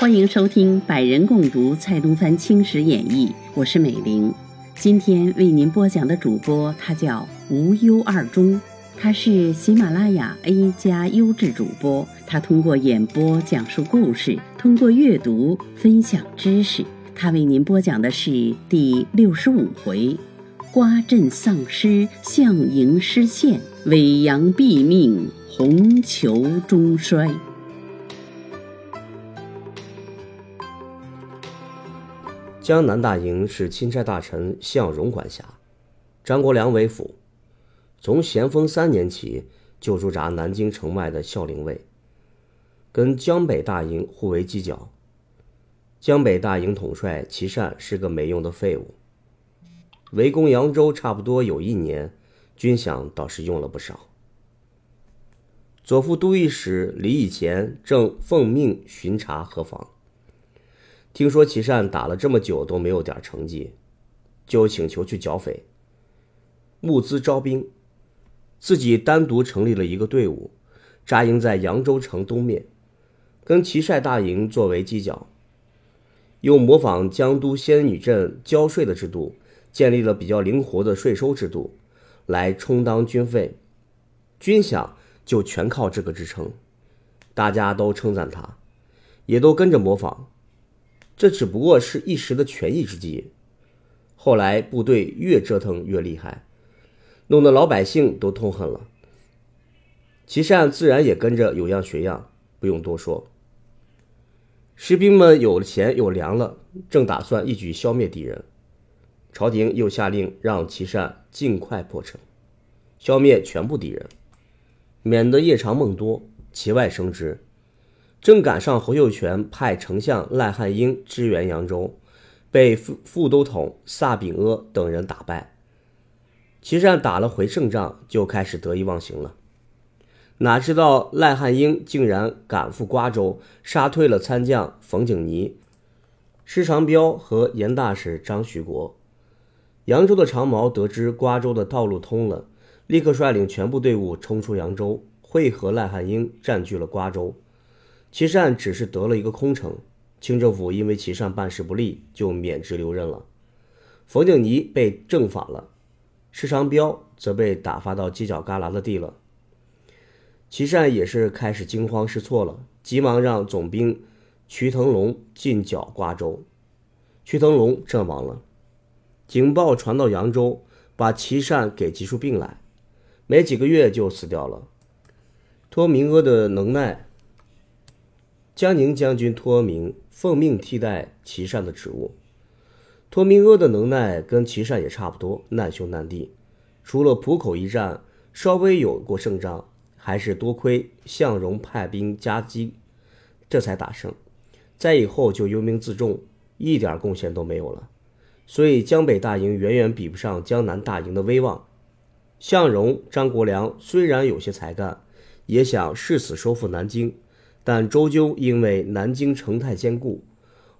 欢迎收听《百人共读蔡东藩青史演义》，我是美玲。今天为您播讲的主播他叫无忧二中，他是喜马拉雅 A 加优质主播。他通过演播讲述故事，通过阅读分享知识。他为您播讲的是第六十五回：瓜镇丧尸，项营失陷，尾阳毙命，红球终衰。江南大营是钦差大臣向荣管辖，张国良为辅。从咸丰三年起就驻扎南京城外的孝陵卫，跟江北大营互为犄角。江北大营统帅琦善是个没用的废物。围攻扬州差不多有一年，军饷倒是用了不少。左副都御史李以前正奉命巡查河防。听说琦善打了这么久都没有点成绩，就请求去剿匪。募资招兵，自己单独成立了一个队伍，扎营在扬州城东面，跟祁帅大营作为犄角。又模仿江都仙女镇交税的制度，建立了比较灵活的税收制度，来充当军费，军饷就全靠这个支撑。大家都称赞他，也都跟着模仿。这只不过是一时的权宜之计，后来部队越折腾越厉害，弄得老百姓都痛恨了。琦善自然也跟着有样学样，不用多说。士兵们有了钱有粮了，正打算一举消灭敌人，朝廷又下令让琦善尽快破城，消灭全部敌人，免得夜长梦多，节外生枝。正赶上侯秀全派丞相赖汉英支援扬州，被副副都统萨炳阿等人打败。琦善打了回胜仗，就开始得意忘形了。哪知道赖汉英竟然赶赴瓜州，杀退了参将冯景尼、施长彪和严大使张徐国。扬州的长毛得知瓜州的道路通了，立刻率领全部队伍冲出扬州，会合赖汉英，占据了瓜州。琦善只是得了一个空城，清政府因为琦善办事不力，就免职留任了。冯景尼被正法了，施长标则被打发到犄角旮旯的地了。琦善也是开始惊慌失措了，急忙让总兵瞿腾龙进剿瓜州。瞿腾龙阵亡了，警报传到扬州，把琦善给急出病来，没几个月就死掉了。托明阿的能耐。江宁将军托明奉命替代琦善的职务。托明阿的能耐跟琦善也差不多，难兄难弟。除了浦口一战稍微有过胜仗，还是多亏向荣派兵夹击，这才打胜。再以后就忧兵自重，一点贡献都没有了。所以江北大营远远比不上江南大营的威望。向荣、张国良虽然有些才干，也想誓死收复南京。但终究因为南京城太坚固，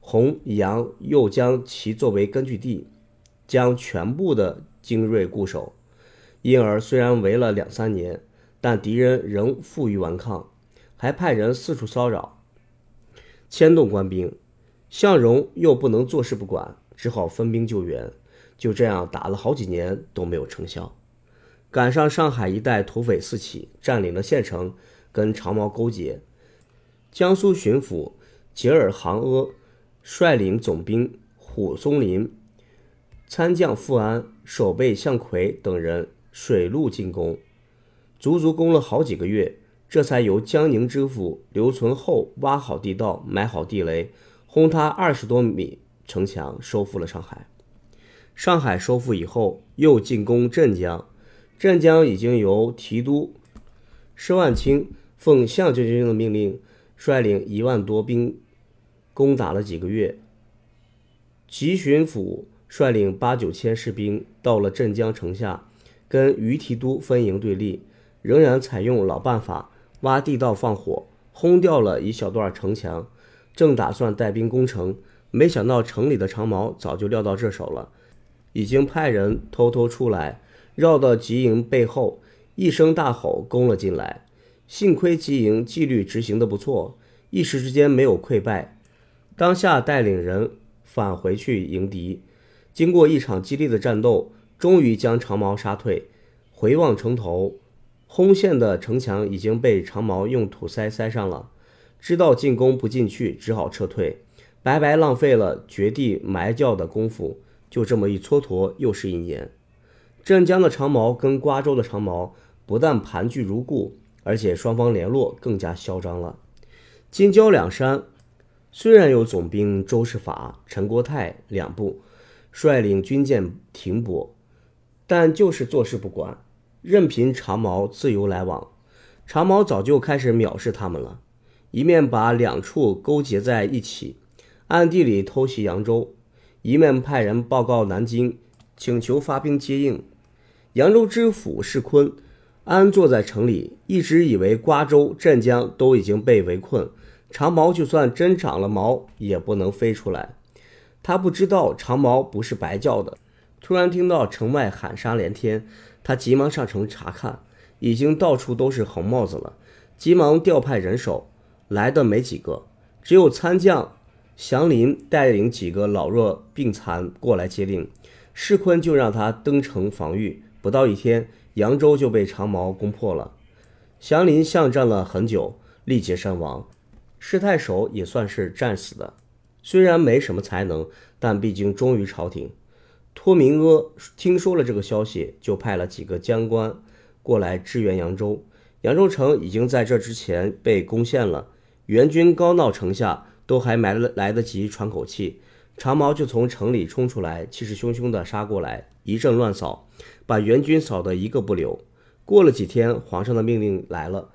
洪、杨又将其作为根据地，将全部的精锐固守，因而虽然围了两三年，但敌人仍负隅顽抗，还派人四处骚扰，牵动官兵。向荣又不能坐视不管，只好分兵救援。就这样打了好几年都没有成效。赶上上海一带土匪四起，占领了县城，跟长毛勾结。江苏巡抚杰尔杭阿率领总兵虎松林、参将富安、守备向奎等人水陆进攻，足足攻了好几个月，这才由江宁知府刘存厚挖好地道、埋好地雷，轰塌二十多米城墙，收复了上海。上海收复以后，又进攻镇江，镇江已经由提督施万清奉向将军的命令。率领一万多兵攻打了几个月，吉巡抚率领八九千士兵到了镇江城下，跟于提督分营对立，仍然采用老办法，挖地道放火，轰掉了一小段城墙。正打算带兵攻城，没想到城里的长毛早就料到这手了，已经派人偷偷出来，绕到吉营背后，一声大吼攻了进来。幸亏吉营纪律执行的不错，一时之间没有溃败。当下带领人返回去迎敌，经过一场激烈的战斗，终于将长毛杀退。回望城头，轰陷的城墙已经被长毛用土塞塞上了。知道进攻不进去，只好撤退，白白浪费了掘地埋窖的功夫。就这么一蹉跎，又是一年。镇江的长毛跟瓜州的长毛不但盘踞如故，而且双方联络更加嚣张了。金郊两山虽然有总兵周世法、陈国泰两部率领军舰停泊，但就是坐视不管，任凭长毛自由来往。长毛早就开始藐视他们了，一面把两处勾结在一起，暗地里偷袭扬州。一面派人报告南京，请求发兵接应。扬州知府世坤安坐在城里，一直以为瓜州、镇江都已经被围困，长毛就算真长了毛，也不能飞出来。他不知道长毛不是白叫的。突然听到城外喊杀连天，他急忙上城查看，已经到处都是红帽子了，急忙调派人手，来的没几个，只有参将。祥林带领几个老弱病残过来接令，世坤就让他登城防御。不到一天，扬州就被长毛攻破了。祥林巷战了很久，力竭身亡。世太守也算是战死的，虽然没什么才能，但毕竟忠于朝廷。托明阿听说了这个消息，就派了几个将官过来支援扬州。扬州城已经在这之前被攻陷了，援军高闹城下。都还没来得及喘口气，长毛就从城里冲出来，气势汹汹地杀过来，一阵乱扫，把援军扫得一个不留。过了几天，皇上的命令来了，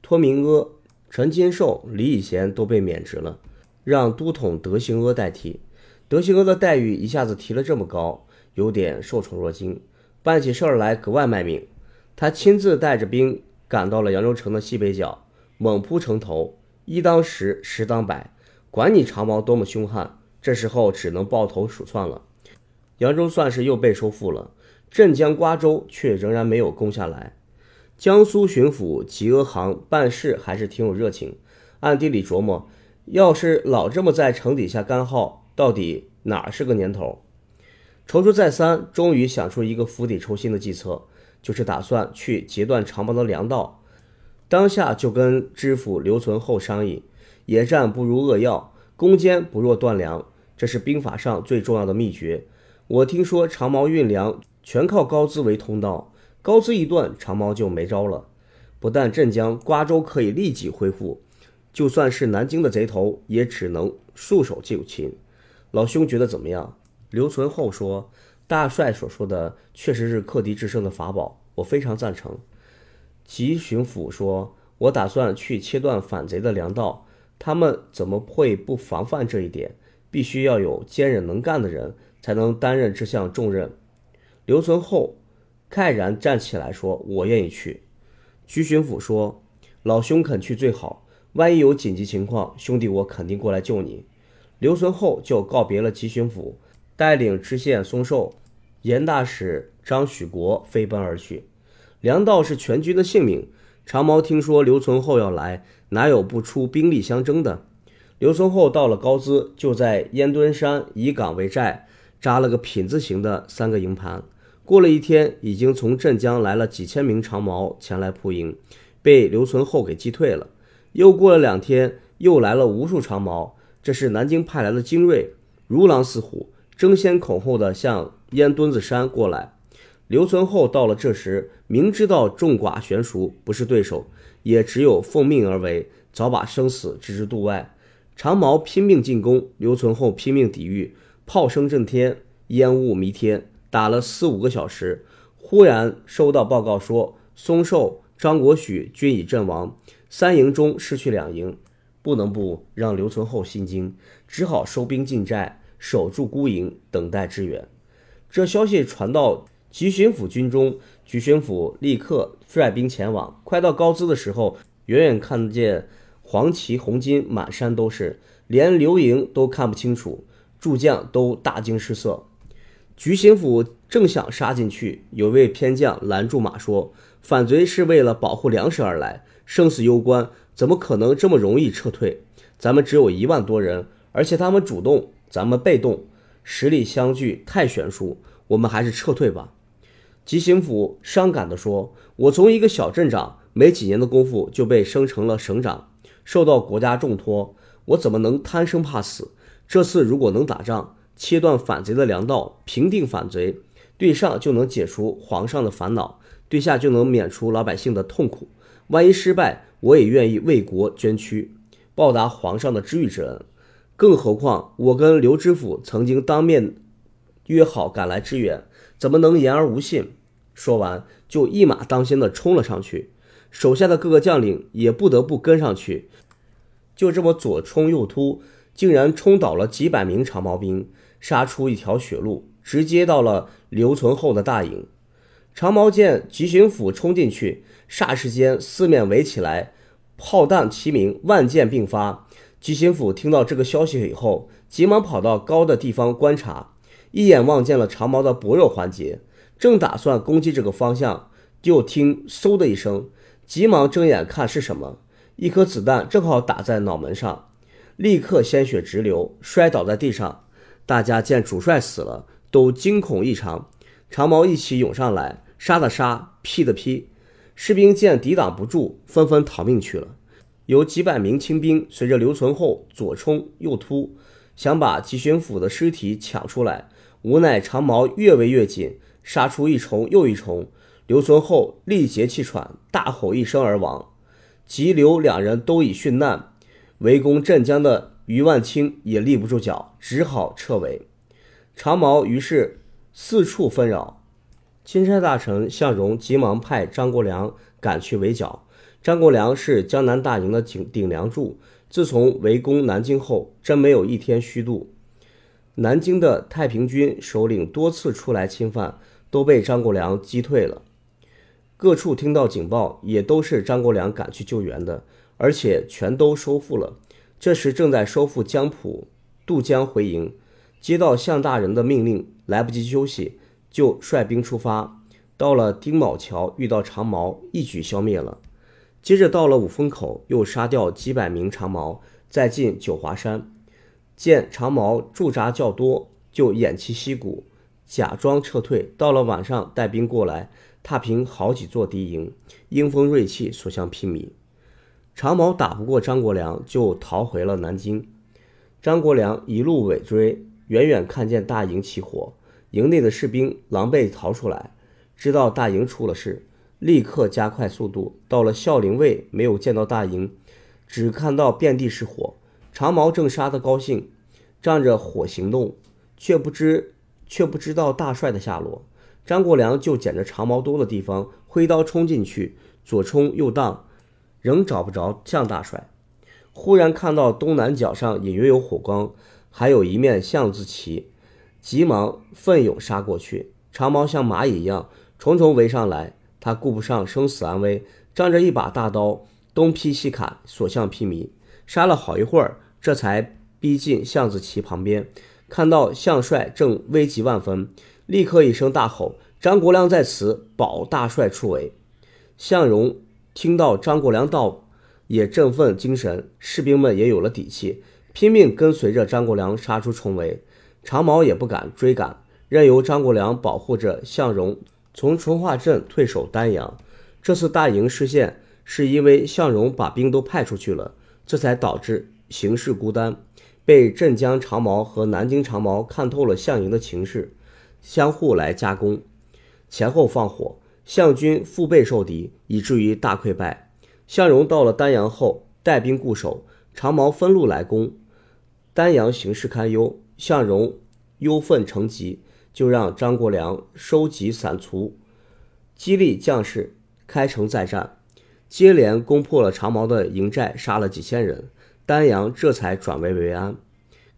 托明阿、陈金寿、李以贤都被免职了，让都统德兴阿代替。德兴阿的待遇一下子提了这么高，有点受宠若惊，办起事儿来格外卖命。他亲自带着兵赶到了扬州城的西北角，猛扑城头，一当十，十当百。管你长毛多么凶悍，这时候只能抱头鼠窜了。扬州算是又被收复了，镇江、瓜州却仍然没有攻下来。江苏巡抚吉阿行办事还是挺有热情，暗地里琢磨：要是老这么在城底下干耗，到底哪是个年头？踌躇再三，终于想出一个釜底抽薪的计策，就是打算去截断长毛的粮道。当下就跟知府刘存厚商议。野战不如扼要，攻坚不若断粮，这是兵法上最重要的秘诀。我听说长毛运粮全靠高资为通道，高资一断，长毛就没招了。不但镇江、瓜州可以立即恢复，就算是南京的贼头，也只能束手就擒。老兄觉得怎么样？刘存厚说：“大帅所说的确实是克敌制胜的法宝，我非常赞成。”吉巡抚说：“我打算去切断反贼的粮道。”他们怎么会不防范这一点？必须要有坚韧能干的人，才能担任这项重任。刘存厚慨然站起来说：“我愿意去。”徐巡抚说：“老兄肯去最好，万一有紧急情况，兄弟我肯定过来救你。”刘存厚就告别了吉巡抚，带领知县松寿、严大使张许国飞奔而去。粮道是全军的性命。长毛听说刘存厚要来，哪有不出兵力相争的？刘存厚到了高淄，就在烟墩山以岗为寨，扎了个品字形的三个营盘。过了一天，已经从镇江来了几千名长毛前来铺营，被刘存厚给击退了。又过了两天，又来了无数长毛，这是南京派来的精锐，如狼似虎，争先恐后的向烟墩子山过来。刘存厚到了这时，明知道众寡悬殊，不是对手，也只有奉命而为，早把生死置之度外。长毛拼命进攻，刘存厚拼命抵御，炮声震天，烟雾弥天，打了四五个小时，忽然收到报告说，松寿、张国许均已阵亡，三营中失去两营，不能不让刘存厚心惊，只好收兵进寨，守住孤营，等待支援。这消息传到。吉巡抚军中，吉巡抚立刻率兵前往。快到高淄的时候，远远看见黄旗红巾满山都是，连刘营都看不清楚，诸将都大惊失色。菊心府正想杀进去，有位偏将拦住马说：“反贼是为了保护粮食而来，生死攸关，怎么可能这么容易撤退？咱们只有一万多人，而且他们主动，咱们被动，实力相距太悬殊，我们还是撤退吧。”吉行府伤感地说：“我从一个小镇长，没几年的功夫就被升成了省长，受到国家重托，我怎么能贪生怕死？这次如果能打仗，切断反贼的粮道，平定反贼，对上就能解除皇上的烦恼，对下就能免除老百姓的痛苦。万一失败，我也愿意为国捐躯，报答皇上的知遇之恩。更何况我跟刘知府曾经当面约好赶来支援。”怎么能言而无信？说完，就一马当先的冲了上去，手下的各个将领也不得不跟上去。就这么左冲右突，竟然冲倒了几百名长矛兵，杀出一条血路，直接到了刘存厚的大营。长矛见吉巡抚冲进去，霎时间四面围起来，炮弹齐鸣，万箭并发。吉巡抚听到这个消息以后，急忙跑到高的地方观察。一眼望见了长矛的薄弱环节，正打算攻击这个方向，就听嗖的一声，急忙睁眼看是什么。一颗子弹正好打在脑门上，立刻鲜血直流，摔倒在地上。大家见主帅死了，都惊恐异常。长矛一起涌上来，杀的杀，劈的劈。士兵见抵挡不住，纷纷逃命去了。有几百名清兵随着刘存厚左冲右突，想把吉巡抚的尸体抢出来。无奈长矛越围越紧，杀出一重又一重。刘存厚力竭气喘，大吼一声而亡。吉刘两人都已殉难，围攻镇江的余万清也立不住脚，只好撤围。长矛于是四处纷扰。钦差大臣向荣急忙派张国良赶去围剿。张国良是江南大营的顶顶梁柱，自从围攻南京后，真没有一天虚度。南京的太平军首领多次出来侵犯，都被张国良击退了。各处听到警报，也都是张国良赶去救援的，而且全都收复了。这时正在收复江浦，渡江回营，接到向大人的命令，来不及休息，就率兵出发。到了丁卯桥，遇到长毛，一举消灭了。接着到了五峰口，又杀掉几百名长毛，再进九华山。见长毛驻扎较多，就偃旗息鼓，假装撤退。到了晚上，带兵过来，踏平好几座敌营，英风锐气，所向披靡。长毛打不过张国良，就逃回了南京。张国良一路尾追，远远看见大营起火，营内的士兵狼狈逃出来，知道大营出了事，立刻加快速度。到了孝陵卫，没有见到大营，只看到遍地是火。长毛正杀得高兴，仗着火行动，却不知却不知道大帅的下落。张国良就捡着长毛多的地方，挥刀冲进去，左冲右荡，仍找不着向大帅。忽然看到东南角上隐约有火光，还有一面象字旗，急忙奋勇杀过去。长毛像蚂蚁一样重重围上来，他顾不上生死安危，仗着一把大刀，东劈西砍，所向披靡。杀了好一会儿，这才逼近向子旗旁边，看到向帅正危急万分，立刻一声大吼：“张国良在此，保大帅出围！”向荣听到张国良到，也振奋精神，士兵们也有了底气，拼命跟随着张国良杀出重围。长毛也不敢追赶，任由张国良保护着向荣从淳化镇退守丹阳。这次大营失陷，是因为向荣把兵都派出去了。这才导致形势孤单，被镇江长毛和南京长毛看透了项营的情势，相互来夹攻，前后放火，项军腹背受敌，以至于大溃败。项荣到了丹阳后，带兵固守，长毛分路来攻，丹阳形势堪忧，项荣忧愤成疾，就让张国良收集散卒，激励将士开城再战。接连攻破了长毛的营寨，杀了几千人，丹阳这才转危为安。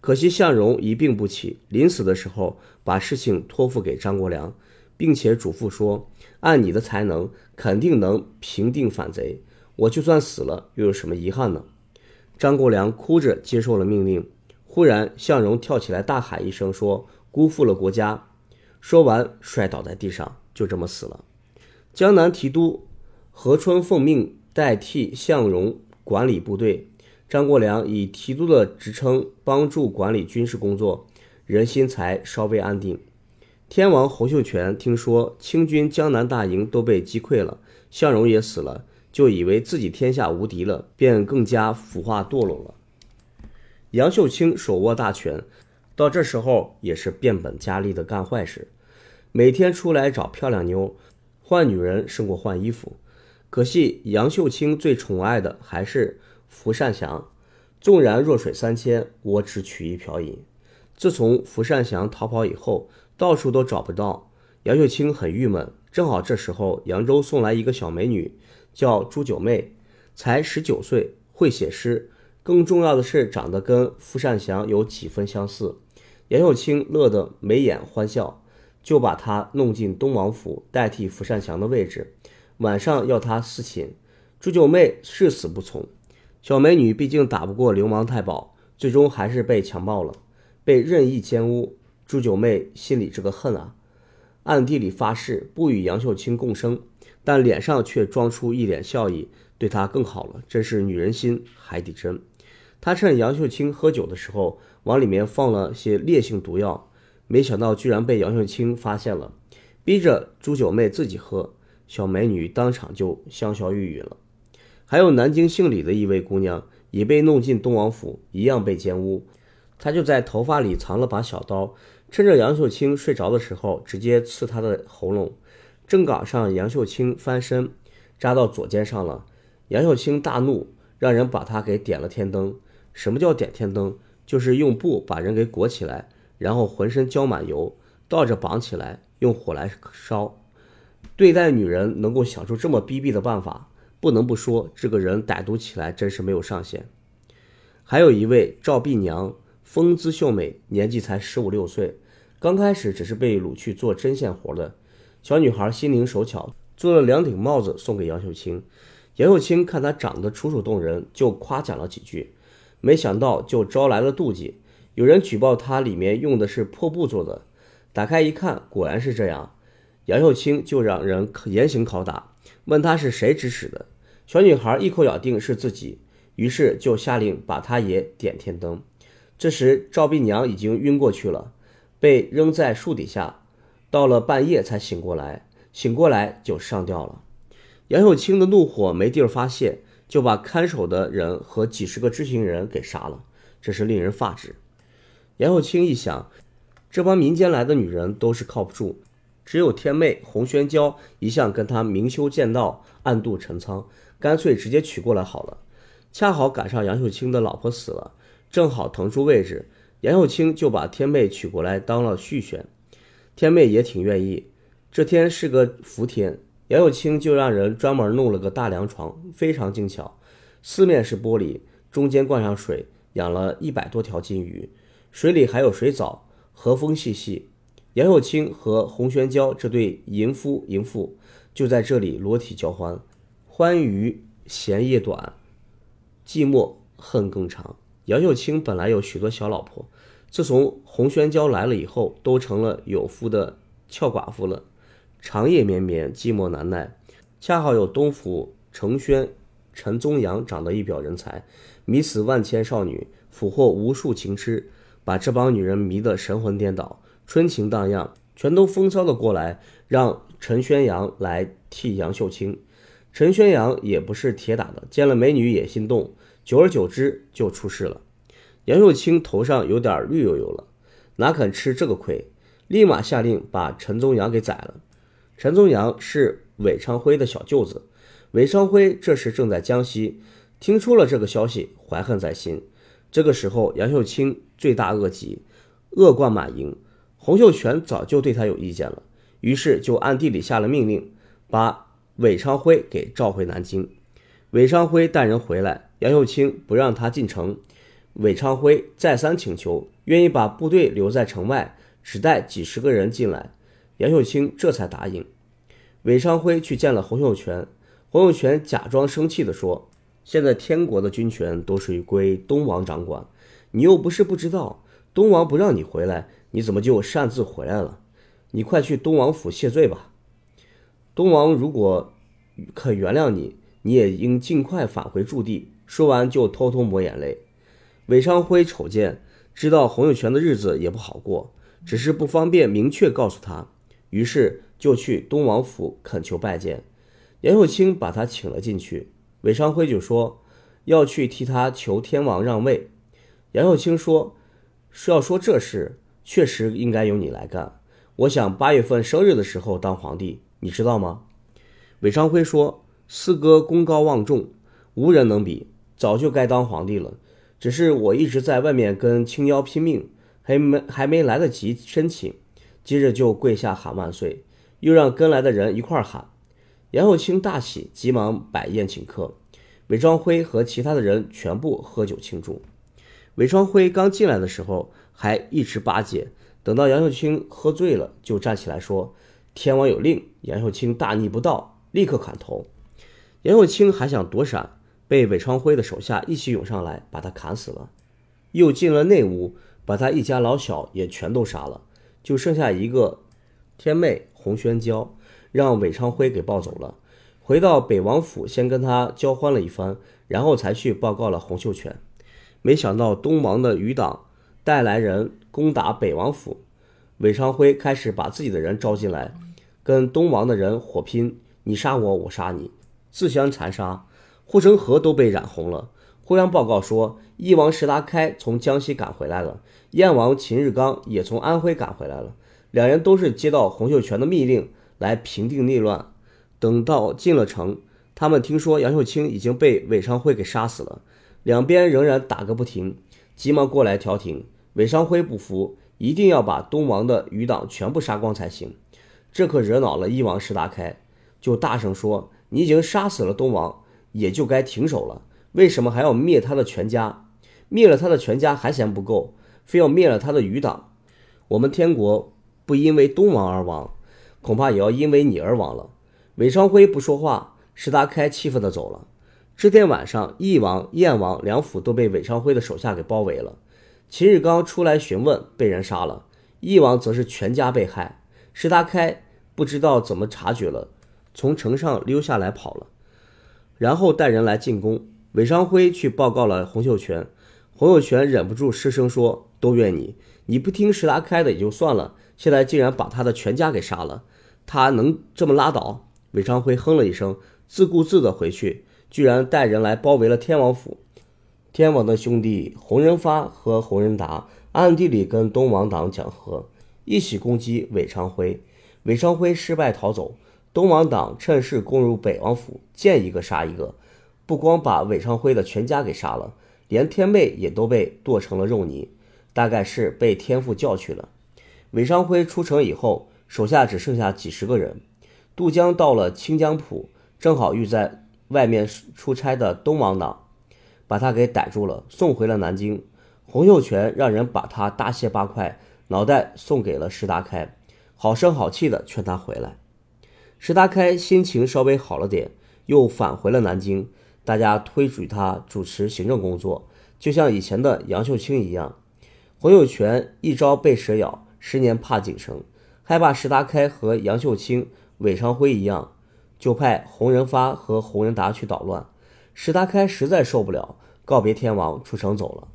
可惜向荣一病不起，临死的时候把事情托付给张国良，并且嘱咐说：“按你的才能，肯定能平定反贼。我就算死了，又有什么遗憾呢？”张国良哭着接受了命令。忽然，向荣跳起来大喊一声说：“辜负了国家！”说完，摔倒在地上，就这么死了。江南提督何春奉命代替向荣管理部队，张国良以提督的职称帮助管理军事工作，人心才稍微安定。天王侯秀全听说清军江南大营都被击溃了，向荣也死了，就以为自己天下无敌了，便更加腐化堕落了。杨秀清手握大权，到这时候也是变本加厉的干坏事，每天出来找漂亮妞，换女人胜过换衣服。可惜杨秀清最宠爱的还是福善祥，纵然弱水三千，我只取一瓢饮。自从福善祥逃跑以后，到处都找不到杨秀清，很郁闷。正好这时候，扬州送来一个小美女，叫朱九妹，才十九岁，会写诗，更重要的是长得跟傅善祥有几分相似。杨秀清乐得眉眼欢笑，就把她弄进东王府，代替傅善祥的位置。晚上要她侍寝，朱九妹誓死不从。小美女毕竟打不过流氓太保，最终还是被强暴了，被任意奸污。朱九妹心里这个恨啊，暗地里发誓不与杨秀清共生，但脸上却装出一脸笑意，对他更好了。真是女人心，海底针。他趁杨秀清喝酒的时候，往里面放了些烈性毒药，没想到居然被杨秀清发现了，逼着朱九妹自己喝，小美女当场就香消玉殒了。还有南京姓李的一位姑娘，也被弄进东王府，一样被奸污。她就在头发里藏了把小刀。趁着杨秀清睡着的时候，直接刺他的喉咙。正赶上杨秀清翻身，扎到左肩上了。杨秀清大怒，让人把他给点了天灯。什么叫点天灯？就是用布把人给裹起来，然后浑身浇满油，倒着绑起来，用火来烧。对待女人能够想出这么逼逼的办法，不能不说这个人歹毒起来真是没有上限。还有一位赵碧娘，风姿秀美，年纪才十五六岁。刚开始只是被掳去做针线活的，小女孩心灵手巧，做了两顶帽子送给杨秀清。杨秀清看她长得楚楚动人，就夸奖了几句，没想到就招来了妒忌。有人举报她里面用的是破布做的，打开一看，果然是这样。杨秀清就让人严刑拷打，问她是谁指使的。小女孩一口咬定是自己，于是就下令把她也点天灯。这时赵碧娘已经晕过去了。被扔在树底下，到了半夜才醒过来，醒过来就上吊了。杨秀清的怒火没地儿发泄，就把看守的人和几十个知情人给杀了，这是令人发指。杨秀清一想，这帮民间来的女人都是靠不住，只有天妹洪宣娇一向跟他明修栈道，暗度陈仓，干脆直接娶过来好了。恰好赶上杨秀清的老婆死了，正好腾出位置。杨秀清就把天妹娶过来当了续弦，天妹也挺愿意。这天是个伏天，杨秀清就让人专门弄了个大凉床，非常精巧，四面是玻璃，中间灌上水，养了一百多条金鱼，水里还有水藻，和风细细。杨秀清和洪玄娇这对淫夫淫妇就在这里裸体交欢，欢愉闲夜短，寂寞恨更长。杨秀清本来有许多小老婆，自从洪宣娇来了以后，都成了有夫的俏寡妇了，长夜绵绵，寂寞难耐。恰好有东府承宣陈宗阳长得一表人才，迷死万千少女，俘获无数情痴，把这帮女人迷得神魂颠倒，春情荡漾，全都风骚的过来，让陈宣阳来替杨秀清。陈宣阳也不是铁打的，见了美女也心动。久而久之就出事了，杨秀清头上有点绿油油了，哪肯吃这个亏，立马下令把陈宗阳给宰了。陈宗阳是韦昌辉的小舅子，韦昌辉这时正在江西，听出了这个消息，怀恨在心。这个时候，杨秀清罪大恶极，恶贯满盈。洪秀全早就对他有意见了，于是就暗地里下了命令，把韦昌辉给召回南京。韦昌辉带人回来。杨秀清不让他进城，韦昌辉再三请求，愿意把部队留在城外，只带几十个人进来。杨秀清这才答应。韦昌辉去见了洪秀全，洪秀全假装生气地说：“现在天国的军权都属于归东王掌管，你又不是不知道，东王不让你回来，你怎么就擅自回来了？你快去东王府谢罪吧。东王如果肯原谅你，你也应尽快返回驻地。”说完就偷偷抹眼泪。韦昌辉瞅见，知道洪秀全的日子也不好过，只是不方便明确告诉他，于是就去东王府恳求拜见。杨秀清把他请了进去，韦昌辉就说要去替他求天王让位。杨秀清说：“说要说这事，确实应该由你来干。我想八月份生日的时候当皇帝，你知道吗？”韦昌辉说：“四哥功高望重，无人能比，早就该当皇帝了。只是我一直在外面跟青妖拼命，还没还没来得及申请，接着就跪下喊万岁，又让跟来的人一块喊。”杨秀清大喜，急忙摆宴请客。韦昌辉和其他的人全部喝酒庆祝。韦昌辉刚进来的时候还一直巴结，等到杨秀清喝醉了，就站起来说：“天王有令，杨秀清大逆不道，立刻砍头。”杨秀清还想躲闪，被韦昌辉的手下一起涌上来，把他砍死了。又进了内屋，把他一家老小也全都杀了，就剩下一个天妹洪宣娇。让韦昌辉给抱走了，回到北王府，先跟他交欢了一番，然后才去报告了洪秀全。没想到东王的余党带来人攻打北王府，韦昌辉开始把自己的人招进来，跟东王的人火拼，你杀我，我杀你，自相残杀，护城河都被染红了。互相报告说，翼王石达开从江西赶回来了，燕王秦日刚也从安徽赶回来了，两人都是接到洪秀全的密令。来平定内乱。等到进了城，他们听说杨秀清已经被韦昌辉给杀死了，两边仍然打个不停，急忙过来调停。韦昌辉不服，一定要把东王的余党全部杀光才行。这可惹恼了翼王石达开，就大声说：“你已经杀死了东王，也就该停手了。为什么还要灭他的全家？灭了他的全家还嫌不够，非要灭了他的余党？我们天国不因为东王而亡。”恐怕也要因为你而亡了。韦昌辉不说话，石达开气愤地走了。这天晚上，翼王、燕王两府都被韦昌辉的手下给包围了。秦日刚出来询问，被人杀了；翼王则是全家被害。石达开不知道怎么察觉了，从城上溜下来跑了，然后带人来进攻。韦昌辉去报告了洪秀全，洪秀全忍不住失声说：“都怨你，你不听石达开的也就算了，现在竟然把他的全家给杀了。”他能这么拉倒？韦昌辉哼了一声，自顾自地回去，居然带人来包围了天王府。天王的兄弟洪仁发和洪仁达暗地里跟东王党讲和，一起攻击韦昌辉。韦昌辉失败逃走，东王党趁势攻入北王府，见一个杀一个，不光把韦昌辉的全家给杀了，连天妹也都被剁成了肉泥，大概是被天父叫去了。韦昌辉出城以后。手下只剩下几十个人，渡江到了清江浦，正好遇在外面出差的东王党，把他给逮住了，送回了南京。洪秀全让人把他大卸八块，脑袋送给了石达开，好声好气的劝他回来。石达开心情稍微好了点，又返回了南京。大家推举他主持行政工作，就像以前的杨秀清一样。洪秀全一朝被蛇咬，十年怕井绳。害怕石达开和杨秀清、韦昌辉一样，就派洪仁发和洪仁达去捣乱。石达开实在受不了，告别天王，出城走了。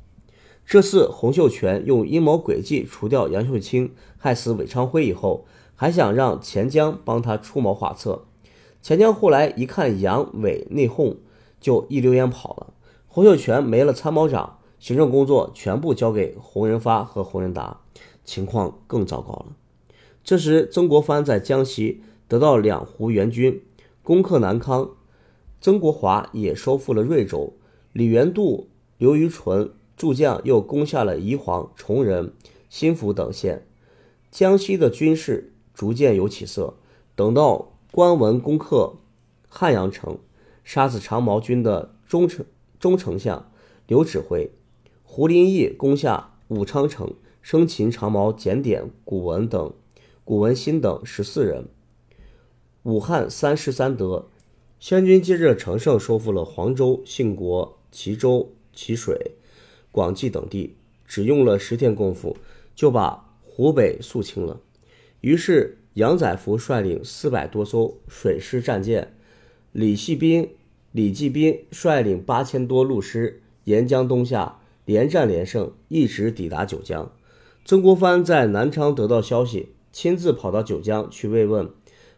这次洪秀全用阴谋诡计除掉杨秀清，害死韦昌辉以后，还想让钱江帮他出谋划策。钱江后来一看杨伟内讧，就一溜烟跑了。洪秀全没了参谋长，行政工作全部交给洪仁发和洪仁达，情况更糟糕了。这时，曾国藩在江西得到两湖援军，攻克南康。曾国华也收复了瑞州。李元度、刘虞纯诸将又攻下了宜黄、崇仁、新府等县。江西的军事逐渐有起色。等到关文攻克汉阳城，杀死长毛军的中丞中丞相刘指挥；胡林翼攻下武昌城，生擒长毛检点、古文等。古文新等十四人。武汉三失三得，湘军接着乘胜收复了黄州、信国、齐州、齐水、广济等地，只用了十天功夫就把湖北肃清了。于是杨载福率领四百多艘水师战舰，李继斌、李继斌率领八千多陆师沿江东下，连战连胜，一直抵达九江。曾国藩在南昌得到消息，亲自跑到九江去慰问。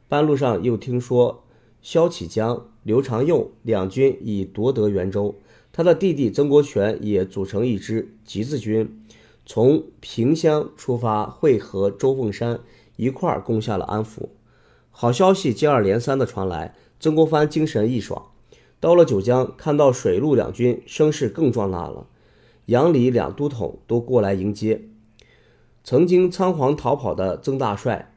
半路上又听说萧启江、刘长佑两军已夺得袁州，他的弟弟曾国荃也组成一支集字军，从萍乡出发，会合周凤山，一块儿攻下了安福。好消息接二连三的传来，曾国藩精神一爽。到了九江，看到水陆两军声势更壮大了，杨李两都统都过来迎接。曾经仓皇逃跑的曾大帅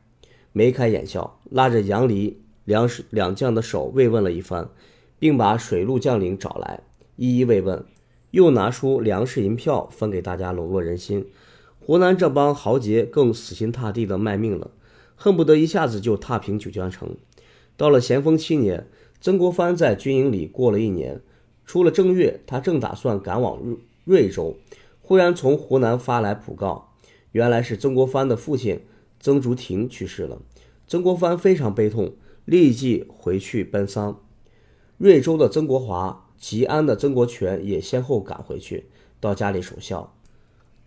眉开眼笑，拉着杨离两两将的手慰问了一番，并把水陆将领找来一一慰问，又拿出粮食银票分给大家笼络人心。湖南这帮豪杰更死心塌地的卖命了，恨不得一下子就踏平九江城。到了咸丰七年，曾国藩在军营里过了一年，出了正月，他正打算赶往瑞州，忽然从湖南发来讣告。原来是曾国藩的父亲曾竹亭去世了，曾国藩非常悲痛，立即回去奔丧。瑞州的曾国华、吉安的曾国荃也先后赶回去，到家里守孝。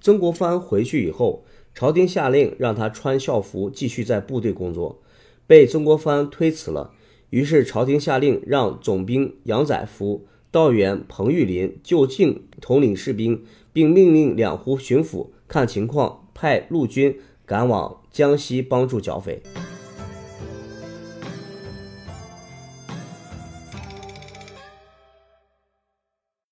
曾国藩回去以后，朝廷下令让他穿校服继续在部队工作，被曾国藩推辞了。于是朝廷下令让总兵杨载福、道员彭玉麟就近统领士兵，并命令两湖巡抚看情况。派陆军赶往江西帮助剿匪。